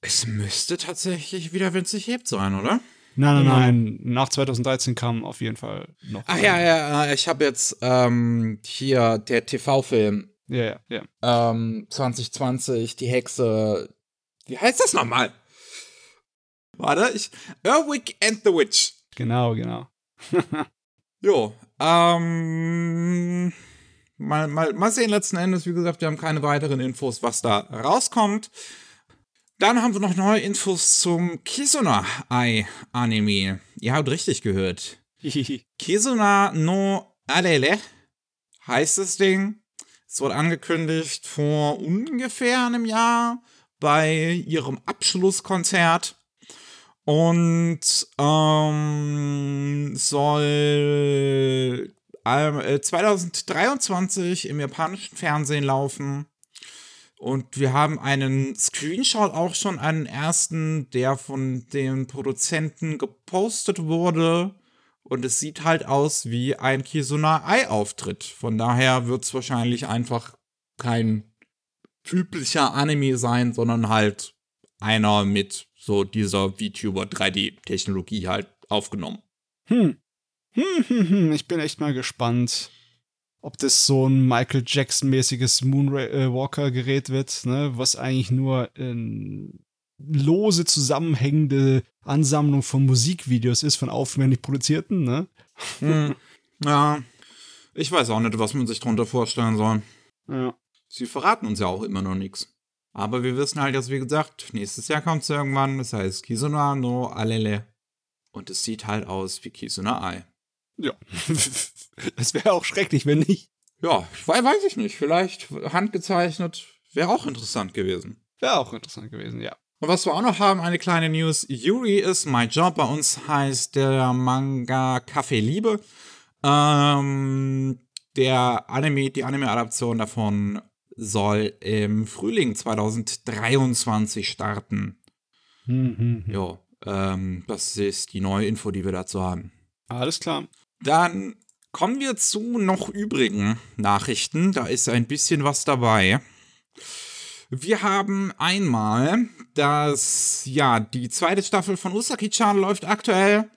Es müsste tatsächlich wieder winzig hebt sein, oder? Nein, nein, nein. Nach 2013 kam auf jeden Fall noch. Ach ja, ja, ich habe jetzt ähm, hier der TV-Film. Ja, ja, ja. Ähm, 2020, die Hexe. Wie heißt das nochmal? Warte, ich. Erwick and the Witch. Genau, genau. [LAUGHS] jo, ähm. Mal, mal, mal sehen letzten Endes. Wie gesagt, wir haben keine weiteren Infos, was da rauskommt. Dann haben wir noch neue Infos zum Kisuna Ai Anime. Ihr habt richtig gehört. [LAUGHS] Kisuna no Alele heißt das Ding. Es wurde angekündigt vor ungefähr einem Jahr bei ihrem Abschlusskonzert und ähm, soll äh, 2023 im japanischen Fernsehen laufen. Und wir haben einen Screenshot auch schon, einen ersten, der von den Produzenten gepostet wurde. Und es sieht halt aus wie ein Kisuna-Ei-Auftritt. Von daher wird es wahrscheinlich einfach kein üblicher Anime sein, sondern halt einer mit so dieser VTuber 3D-Technologie halt aufgenommen. Hm. Hm, hm, hm. Ich bin echt mal gespannt ob das so ein Michael Jackson-mäßiges Moonwalker-Gerät wird, ne, was eigentlich nur in lose zusammenhängende Ansammlung von Musikvideos ist, von aufwendig produzierten, ne? [LAUGHS] Hm. Ja. Ich weiß auch nicht, was man sich darunter vorstellen soll. Ja. Sie verraten uns ja auch immer noch nichts. Aber wir wissen halt jetzt, wie gesagt, nächstes Jahr kommt es irgendwann. Das heißt Kisuna no Alele. Und es sieht halt aus wie Kisuna Ai. Ja. [LAUGHS] Das wäre auch schrecklich, wenn nicht. Ja, weiß ich nicht. Vielleicht handgezeichnet wäre auch interessant gewesen. Wäre auch interessant gewesen, ja. Und was wir auch noch haben, eine kleine News. Yuri is my job. Bei uns heißt der Manga Kaffee Liebe. Ähm, der Anime, die Anime-Adaption davon soll im Frühling 2023 starten. Hm, hm, hm. Ja, ähm, das ist die neue Info, die wir dazu haben. Alles klar. Dann kommen wir zu noch übrigen Nachrichten. Da ist ein bisschen was dabei. Wir haben einmal, dass ja die zweite Staffel von Usaki-chan läuft aktuell.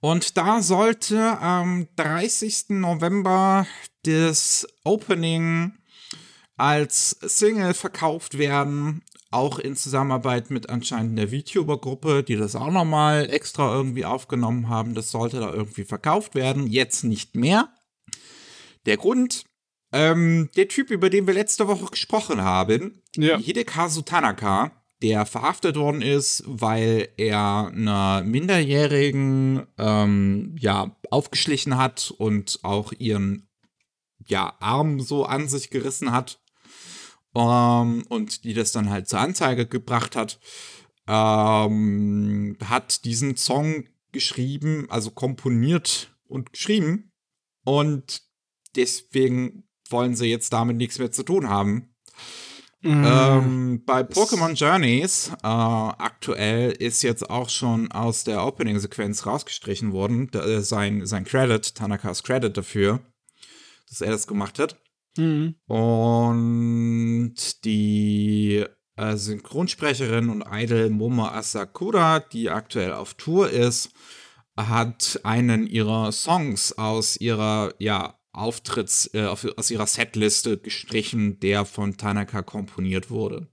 Und da sollte am 30. November das Opening als Single verkauft werden auch in Zusammenarbeit mit anscheinend der VTuber-Gruppe, die das auch nochmal extra irgendwie aufgenommen haben. Das sollte da irgendwie verkauft werden. Jetzt nicht mehr. Der Grund, ähm, der Typ, über den wir letzte Woche gesprochen haben, ja. Hidekazu Tanaka, der verhaftet worden ist, weil er einer Minderjährigen ähm, ja aufgeschlichen hat und auch ihren ja Arm so an sich gerissen hat ähm, und die das dann halt zur Anzeige gebracht hat, ähm, hat diesen Song geschrieben, also komponiert und geschrieben. Und deswegen wollen sie jetzt damit nichts mehr zu tun haben. Mhm. Ähm, bei Pokémon Journeys äh, aktuell ist jetzt auch schon aus der Opening-Sequenz rausgestrichen worden, da, äh, sein, sein Credit, Tanakas Credit dafür, dass er das gemacht hat. Mhm. Und die äh, Synchronsprecherin und Idol Momo Asakura, die aktuell auf Tour ist, hat einen ihrer Songs aus ihrer, ja, Auftritts, äh, aus ihrer Setliste gestrichen, der von Tanaka komponiert wurde.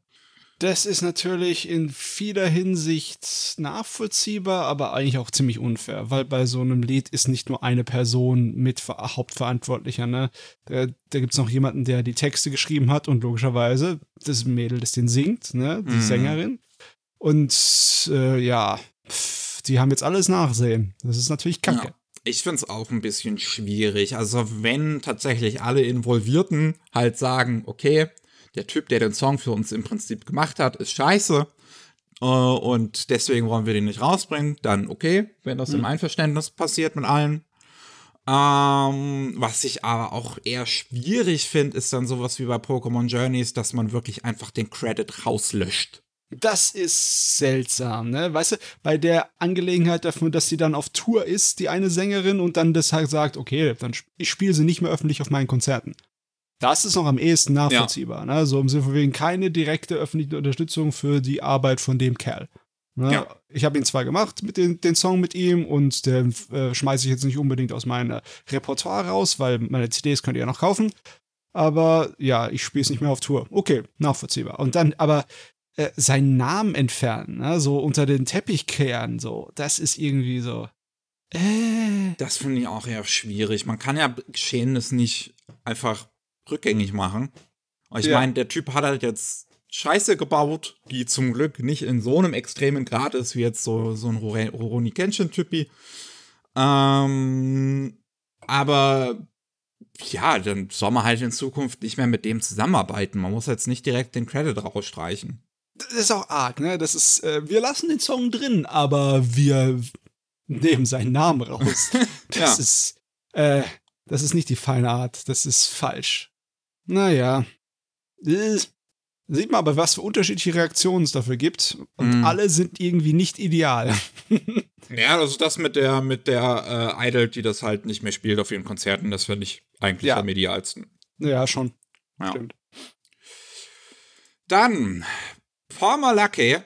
Das ist natürlich in vieler Hinsicht nachvollziehbar, aber eigentlich auch ziemlich unfair, weil bei so einem Lied ist nicht nur eine Person mit Hauptverantwortlicher, ne? Da, da gibt es noch jemanden, der die Texte geschrieben hat und logischerweise das Mädel, das den singt, ne? Die mhm. Sängerin. Und äh, ja, pff, die haben jetzt alles nachsehen. Das ist natürlich kacke. Ja. Ich finde es auch ein bisschen schwierig. Also, wenn tatsächlich alle Involvierten halt sagen, okay, der Typ, der den Song für uns im Prinzip gemacht hat, ist scheiße. Äh, und deswegen wollen wir den nicht rausbringen. Dann okay, wenn das mhm. im Einverständnis passiert mit allen. Ähm, was ich aber auch eher schwierig finde, ist dann sowas wie bei Pokémon Journeys, dass man wirklich einfach den Credit rauslöscht. Das ist seltsam, ne? Weißt du, bei der Angelegenheit davon, dass sie dann auf Tour ist, die eine Sängerin, und dann deshalb sagt, okay, dann sp ich spiele sie nicht mehr öffentlich auf meinen Konzerten. Das ist noch am ehesten nachvollziehbar. Ja. Ne? So im Sinne von wegen keine direkte öffentliche Unterstützung für die Arbeit von dem Kerl. Ne? Ja. Ich habe ihn zwar gemacht mit den, den Song mit ihm und den äh, schmeiße ich jetzt nicht unbedingt aus meinem Repertoire raus, weil meine CDs könnt ihr ja noch kaufen. Aber ja, ich spiele es nicht mehr auf Tour. Okay, nachvollziehbar. Und dann, aber äh, seinen Namen entfernen, ne? so unter den Teppich kehren, so, das ist irgendwie so. Äh. Das finde ich auch eher schwierig. Man kann ja Geschehenes nicht einfach rückgängig machen. Ich ja. meine, der Typ hat halt jetzt Scheiße gebaut, die zum Glück nicht in so einem extremen Grad ist, wie jetzt so, so ein Rurouni Kenshin-Typi. Ähm, aber ja, dann soll man halt in Zukunft nicht mehr mit dem zusammenarbeiten. Man muss jetzt nicht direkt den Credit rausstreichen. Das ist auch arg, ne? Das ist, äh, wir lassen den Song drin, aber wir nehmen seinen Namen raus. [LAUGHS] Das ja. ist, äh, das ist nicht die feine Art. Das ist falsch. Naja. Sieht man aber, was für unterschiedliche Reaktionen es dafür gibt. Und mm. alle sind irgendwie nicht ideal. [LAUGHS] ja, also das mit der, mit der äh, Idol, die das halt nicht mehr spielt auf ihren Konzerten, das finde ich eigentlich ja. am idealsten. Ja, schon. Ja. Stimmt. Dann, Paul Lucky,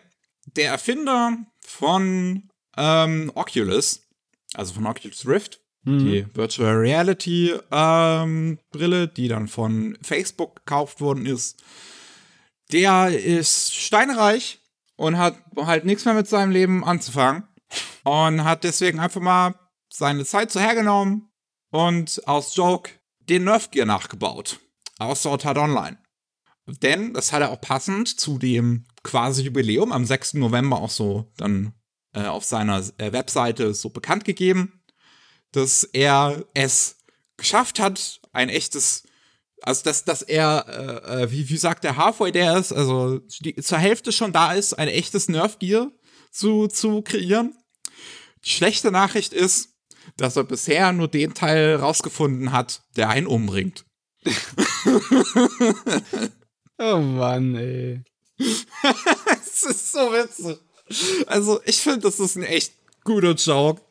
der Erfinder von ähm, Oculus, also von Oculus Rift, Mhm. Die Virtual Reality ähm, Brille, die dann von Facebook gekauft worden ist. Der ist steinreich und hat halt nichts mehr mit seinem Leben anzufangen. Und hat deswegen einfach mal seine Zeit so hergenommen und aus Joke den Nerf Gear nachgebaut. Aus Sword Art Online. Denn das hat er auch passend zu dem quasi Jubiläum am 6. November auch so dann äh, auf seiner äh, Webseite so bekannt gegeben dass er es geschafft hat, ein echtes, also dass, dass er, äh, äh, wie, wie sagt der Halfway der ist, also die, zur Hälfte schon da ist, ein echtes Nerf Gear zu, zu kreieren. Die schlechte Nachricht ist, dass er bisher nur den Teil rausgefunden hat, der einen umbringt. [LAUGHS] oh Mann, ey. [LAUGHS] Es ist so witzig. Also, ich finde, das ist ein echt guter Joke.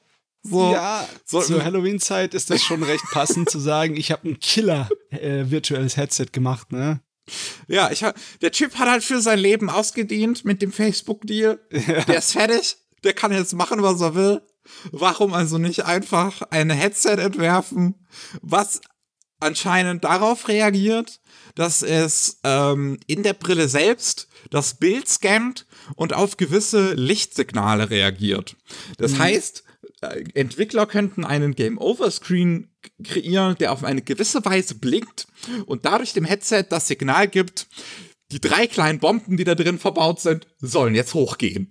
So, ja, so zur Halloween-Zeit ist das schon recht passend zu sagen, ich habe ein Killer äh, virtuelles Headset gemacht, ne? Ja, ich hab, der Typ hat halt für sein Leben ausgedient mit dem Facebook-Deal. Ja. Der ist fertig. Der kann jetzt machen, was er will. Warum also nicht einfach ein Headset entwerfen, was anscheinend darauf reagiert, dass es ähm, in der Brille selbst das Bild scannt und auf gewisse Lichtsignale reagiert. Das mhm. heißt, Entwickler könnten einen Game-Over-Screen kreieren, der auf eine gewisse Weise blinkt und dadurch dem Headset das Signal gibt, die drei kleinen Bomben, die da drin verbaut sind, sollen jetzt hochgehen.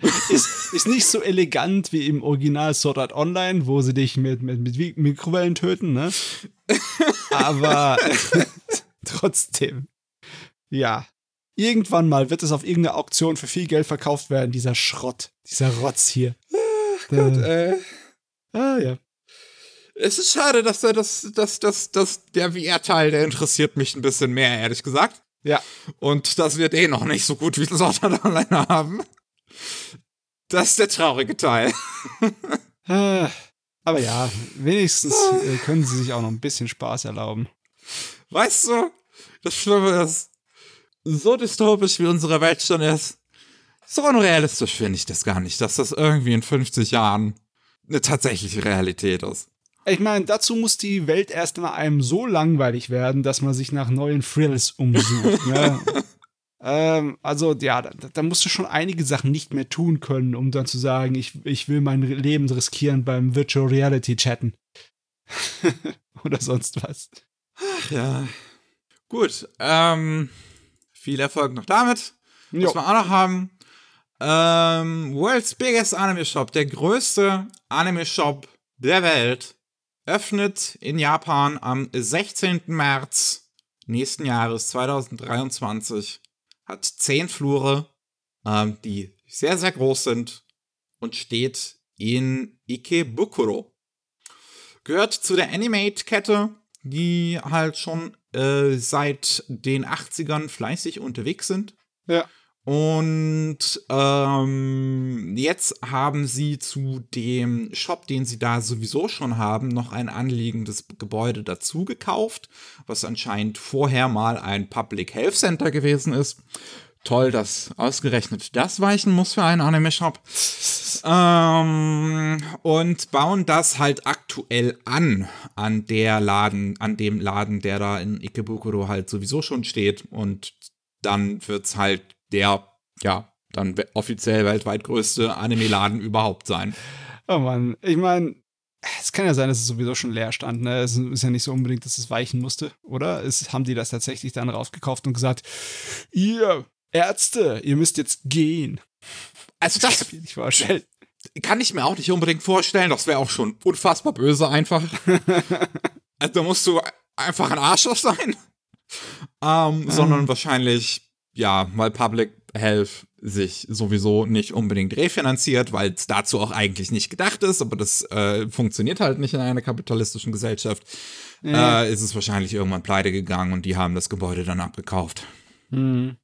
[LAUGHS] ist, ist nicht so elegant wie im Original Sword Art Online, wo sie dich mit, mit, mit Mikrowellen töten, ne? Aber [LAUGHS] trotzdem. Ja. Irgendwann mal wird es auf irgendeiner Auktion für viel Geld verkauft werden, dieser Schrott, dieser Rotz hier. Gott, äh. Ah, ja. Es ist schade, dass er das, das, das, das, der VR-Teil, der interessiert mich ein bisschen mehr, ehrlich gesagt. Ja. Und das wird eh noch nicht so gut wie Sword Art Online haben. Das ist der traurige Teil. Äh, Aber ja, wenigstens äh, können sie sich auch noch ein bisschen Spaß erlauben. Weißt du, das Schlimme ist, so dystopisch wie unsere Welt schon ist, so unrealistisch finde ich das gar nicht, dass das irgendwie in 50 Jahren eine tatsächliche Realität ist. Ich meine, dazu muss die Welt erst mal einem so langweilig werden, dass man sich nach neuen Frills umsucht. ne? [LAUGHS] ähm, also, ja, da, da musst du schon einige Sachen nicht mehr tun können, um dann zu sagen, ich, ich will mein Leben riskieren beim Virtual Reality chatten. [LAUGHS] Oder sonst was. Ja. Gut, ähm, viel Erfolg noch damit. Jo. Was wir auch noch haben, ähm, World's Biggest Anime Shop, der größte Anime Shop der Welt, öffnet in Japan am 16. März nächsten Jahres 2023. Hat zehn Flure, ähm, die sehr, sehr groß sind und steht in Ikebukuro. Gehört zu der Animate-Kette, die halt schon äh, seit den 80ern fleißig unterwegs sind. Ja. Und ähm, jetzt haben sie zu dem Shop, den sie da sowieso schon haben, noch ein anliegendes Gebäude dazu gekauft, was anscheinend vorher mal ein Public Health Center gewesen ist. Toll, dass ausgerechnet das weichen muss für einen Anime-Shop. Ähm, und bauen das halt aktuell an, an der Laden, an dem Laden, der da in Ikebukuro halt sowieso schon steht. Und dann wird's halt der, ja, dann offiziell weltweit größte Anime-Laden überhaupt sein. Oh Mann, ich meine, es kann ja sein, dass es sowieso schon leer stand. Ne? Es ist ja nicht so unbedingt, dass es weichen musste, oder? Es, haben die das tatsächlich dann rausgekauft und gesagt, ihr Ärzte, ihr müsst jetzt gehen. Also Das das kann ich mir nicht vorstellen. kann ich mir auch nicht unbedingt vorstellen. Das wäre auch schon unfassbar böse einfach. [LAUGHS] also da musst du einfach ein Arschloch sein. Ähm, Sondern wahrscheinlich, ja, weil Public Health sich sowieso nicht unbedingt refinanziert, weil es dazu auch eigentlich nicht gedacht ist, aber das äh, funktioniert halt nicht in einer kapitalistischen Gesellschaft. Ja. Äh, ist es wahrscheinlich irgendwann pleite gegangen und die haben das Gebäude dann abgekauft. Hm.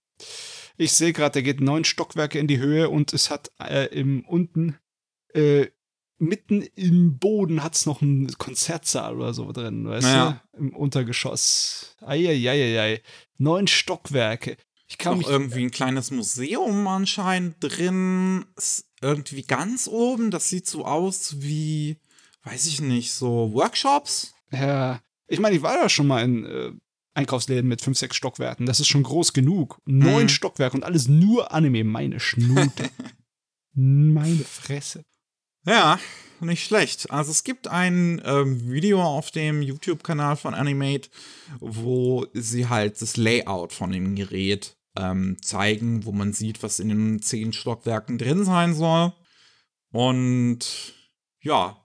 Ich sehe gerade, der geht neun Stockwerke in die Höhe und es hat äh, im unten äh, mitten im Boden hat es noch einen Konzertsaal oder so drin, weißt Naja. du? Im Untergeschoss. Eieieiei. Neun Stockwerke. Ich kann mich irgendwie ein kleines Museum anscheinend drin. Ist irgendwie ganz oben. Das sieht so aus wie, weiß ich nicht, so Workshops. Ja, ich meine, ich war ja schon mal in äh, Einkaufsläden mit fünf, sechs Stockwerken. Das ist schon groß genug. Neun Mhm. Stockwerke und alles nur Anime. Meine Schnute. [LAUGHS] Meine Fresse. Ja, nicht schlecht. Also es gibt ein ähm, Video auf dem YouTube-Kanal von Animate, wo sie halt das Layout von dem Gerät ähm, zeigen, wo man sieht, was in den zehn Stockwerken drin sein soll. Und ja,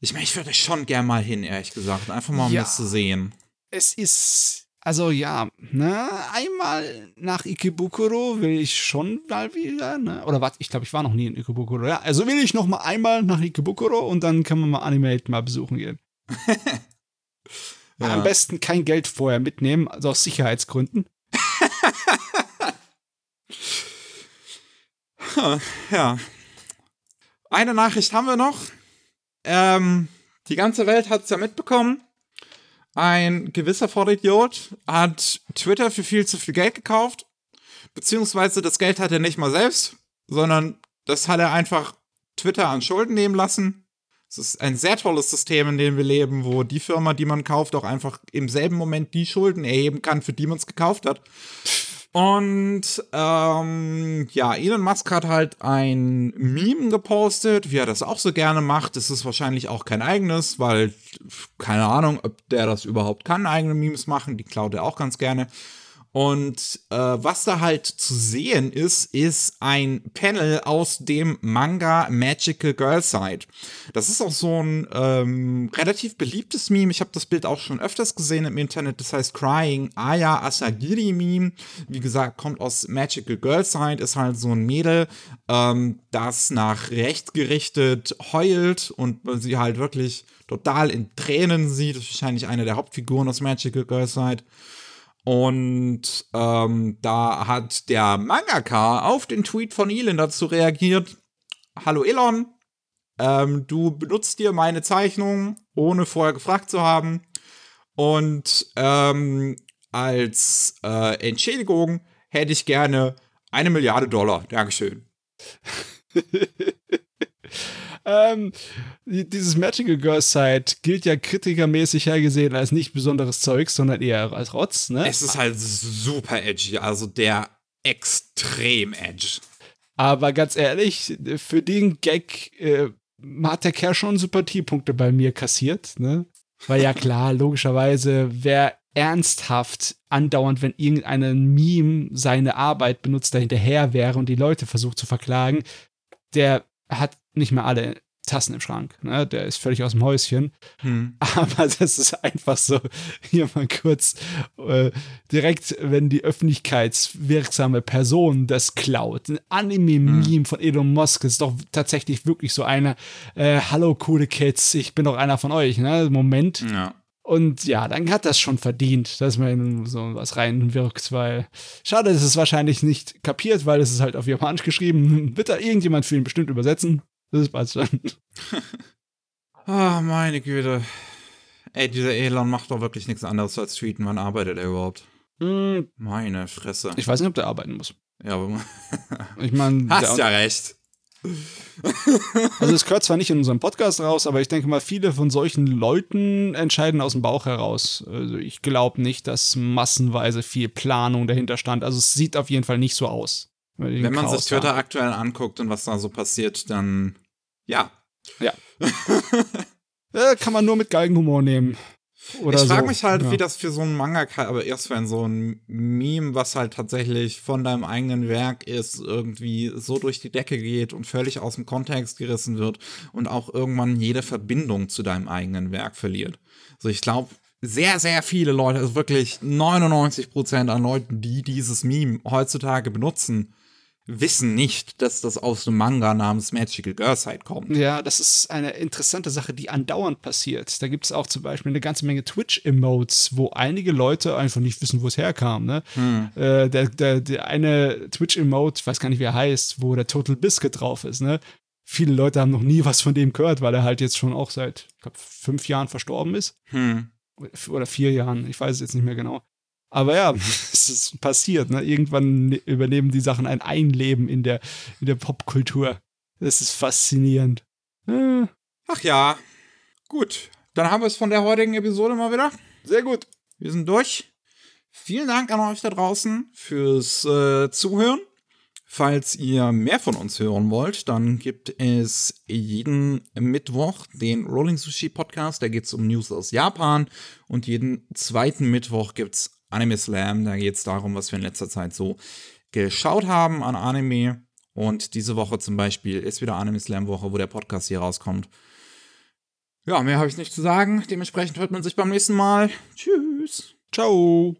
ich meine, ich würde schon gern mal hin, ehrlich gesagt. Einfach mal, um Ja. das zu sehen. Es ist, also ja, ne, einmal nach Ikebukuro will ich schon mal wieder, ne? Oder warte, ich glaube, ich war noch nie in Ikebukuro. Ja, also will ich noch mal einmal nach Ikebukuro und dann kann man mal Animate mal besuchen gehen. [LAUGHS] Ja. Am besten kein Geld vorher mitnehmen, also aus Sicherheitsgründen. Ja. Eine Nachricht haben wir noch. Ähm, die ganze Welt hat es ja mitbekommen. Ein gewisser Vollidiot hat Twitter für viel zu viel Geld gekauft. Beziehungsweise das Geld hat er nicht mal selbst, sondern das hat er einfach Twitter an Schulden nehmen lassen. Es ist ein sehr tolles System, in dem wir leben, wo die Firma, die man kauft, auch einfach im selben Moment die Schulden erheben kann, für die man es gekauft hat. Und ähm, ja, Elon Musk hat halt ein Meme gepostet, wie er das auch so gerne macht. Es ist wahrscheinlich auch kein eigenes, weil keine Ahnung, ob der das überhaupt kann, eigene Memes machen. Die klaut er auch ganz gerne. Und äh, was da halt zu sehen ist, ist ein Panel aus dem Manga Magical Girl Side. Das ist auch so ein ähm, relativ beliebtes Meme. Ich habe das Bild auch schon öfters gesehen im Internet. Das heißt Crying Aya Asagiri Meme. Wie gesagt, kommt aus Magical Girl Side, ist halt so ein Mädel, ähm, das nach rechts gerichtet heult und sie halt wirklich total in Tränen sieht. Das ist wahrscheinlich eine der Hauptfiguren aus Magical Girl Side. Und ähm, da hat der Mangaka auf den Tweet von Elon dazu reagiert. Hallo Elon, ähm, du benutzt dir meine Zeichnung, ohne vorher gefragt zu haben. Und ähm, als äh, Entschädigung hätte ich gerne eine Milliarde Dollar. Dankeschön. [LAUGHS] ähm, dieses Magical Girl Site gilt ja kritikermäßig hergesehen als nicht besonderes Zeug, sondern eher als Rotz, ne? Es ist halt super edgy, also der extrem edge. Aber ganz ehrlich, für den Gag äh, hat der Kerl schon Sympathiepunkte bei mir kassiert, ne? Weil ja klar, [LAUGHS] logischerweise, wer ernsthaft andauernd, wenn irgendein Meme seine Arbeit benutzt, da hinterher wäre und die Leute versucht zu verklagen, der hat nicht mehr alle Tassen im Schrank. Ne? Der ist völlig aus dem Häuschen. Hm. [LAUGHS] Aber das ist einfach so, hier mal kurz, äh, direkt, wenn die öffentlichkeitswirksame Person das klaut. Ein Anime-Meme hm. von Elon Musk ist doch tatsächlich wirklich so einer, äh, hallo coole Kids, ich bin doch einer von euch, ne? Moment. Ja. Und ja, dann hat das schon verdient, dass man so was reinwirkt, weil schade, dass es wahrscheinlich nicht kapiert, weil es ist halt auf Japanisch geschrieben. Wird da irgendjemand für ihn bestimmt übersetzen? Das passt schon. [LAUGHS] Ah, oh, meine Güte. Ey, dieser Elon macht doch wirklich nichts anderes als tweeten. Wann arbeitet er überhaupt? Mm. Meine Fresse. Ich weiß nicht, ob der arbeiten muss. Ja, aber. [LAUGHS] ich meine. Hast ja recht. [LAUGHS] Also es gehört zwar nicht in unserem Podcast raus, aber ich denke mal, viele von solchen Leuten entscheiden aus dem Bauch heraus. Also ich glaube nicht, dass massenweise viel Planung dahinter stand. Also es sieht auf jeden Fall nicht so aus. Wenn man sich Twitter haben. aktuell anguckt und was da so passiert, dann ja. Ja. ja [LAUGHS] kann man nur mit Galgenhumor nehmen. Oder ich frage so. mich halt, ja. wie das für so einen Manga, aber erst wenn so ein Meme, was halt tatsächlich von deinem eigenen Werk ist, irgendwie so durch die Decke geht und völlig aus dem Kontext gerissen wird und auch irgendwann jede Verbindung zu deinem eigenen Werk verliert. Also ich glaube, sehr, sehr viele Leute, also wirklich 99 Prozent an Leuten, die dieses Meme heutzutage benutzen, wissen nicht, dass das aus einem Manga namens Magical Girl Side kommt. Ja, das ist eine interessante Sache, die andauernd passiert. Da gibt es auch zum Beispiel eine ganze Menge Twitch-Emotes, wo einige Leute einfach nicht wissen, wo es herkam. Ne? Hm. Äh, der, der, der eine Twitch-Emote, ich weiß gar nicht, wie er heißt, wo der Total Biscuit drauf ist. Ne? Viele Leute haben noch nie was von dem gehört, weil er halt jetzt schon auch seit, ich glaube, fünf Jahren verstorben ist. Hm. Oder vier Jahren, ich weiß es jetzt nicht mehr genau. Aber ja, [LAUGHS] es ist passiert. Ne? Irgendwann ne, übernehmen die Sachen ein Einleben in der, in der Popkultur. Das ist faszinierend. Äh. Ach ja. Gut. Dann haben wir es von der heutigen Episode mal wieder. Sehr gut. Wir sind durch. Vielen Dank an euch da draußen fürs äh, Zuhören. Falls ihr mehr von uns hören wollt, dann gibt es jeden Mittwoch den Rolling Sushi Podcast. Da geht es um News aus Japan. Und jeden zweiten Mittwoch gibt es Anime Slam. Da geht es darum, was wir in letzter Zeit so geschaut haben an Anime. Und diese Woche zum Beispiel ist wieder Anime Slam Woche, wo der Podcast hier rauskommt. Ja, mehr habe ich nicht zu sagen. Dementsprechend hört man sich beim nächsten Mal. Tschüss. Ciao.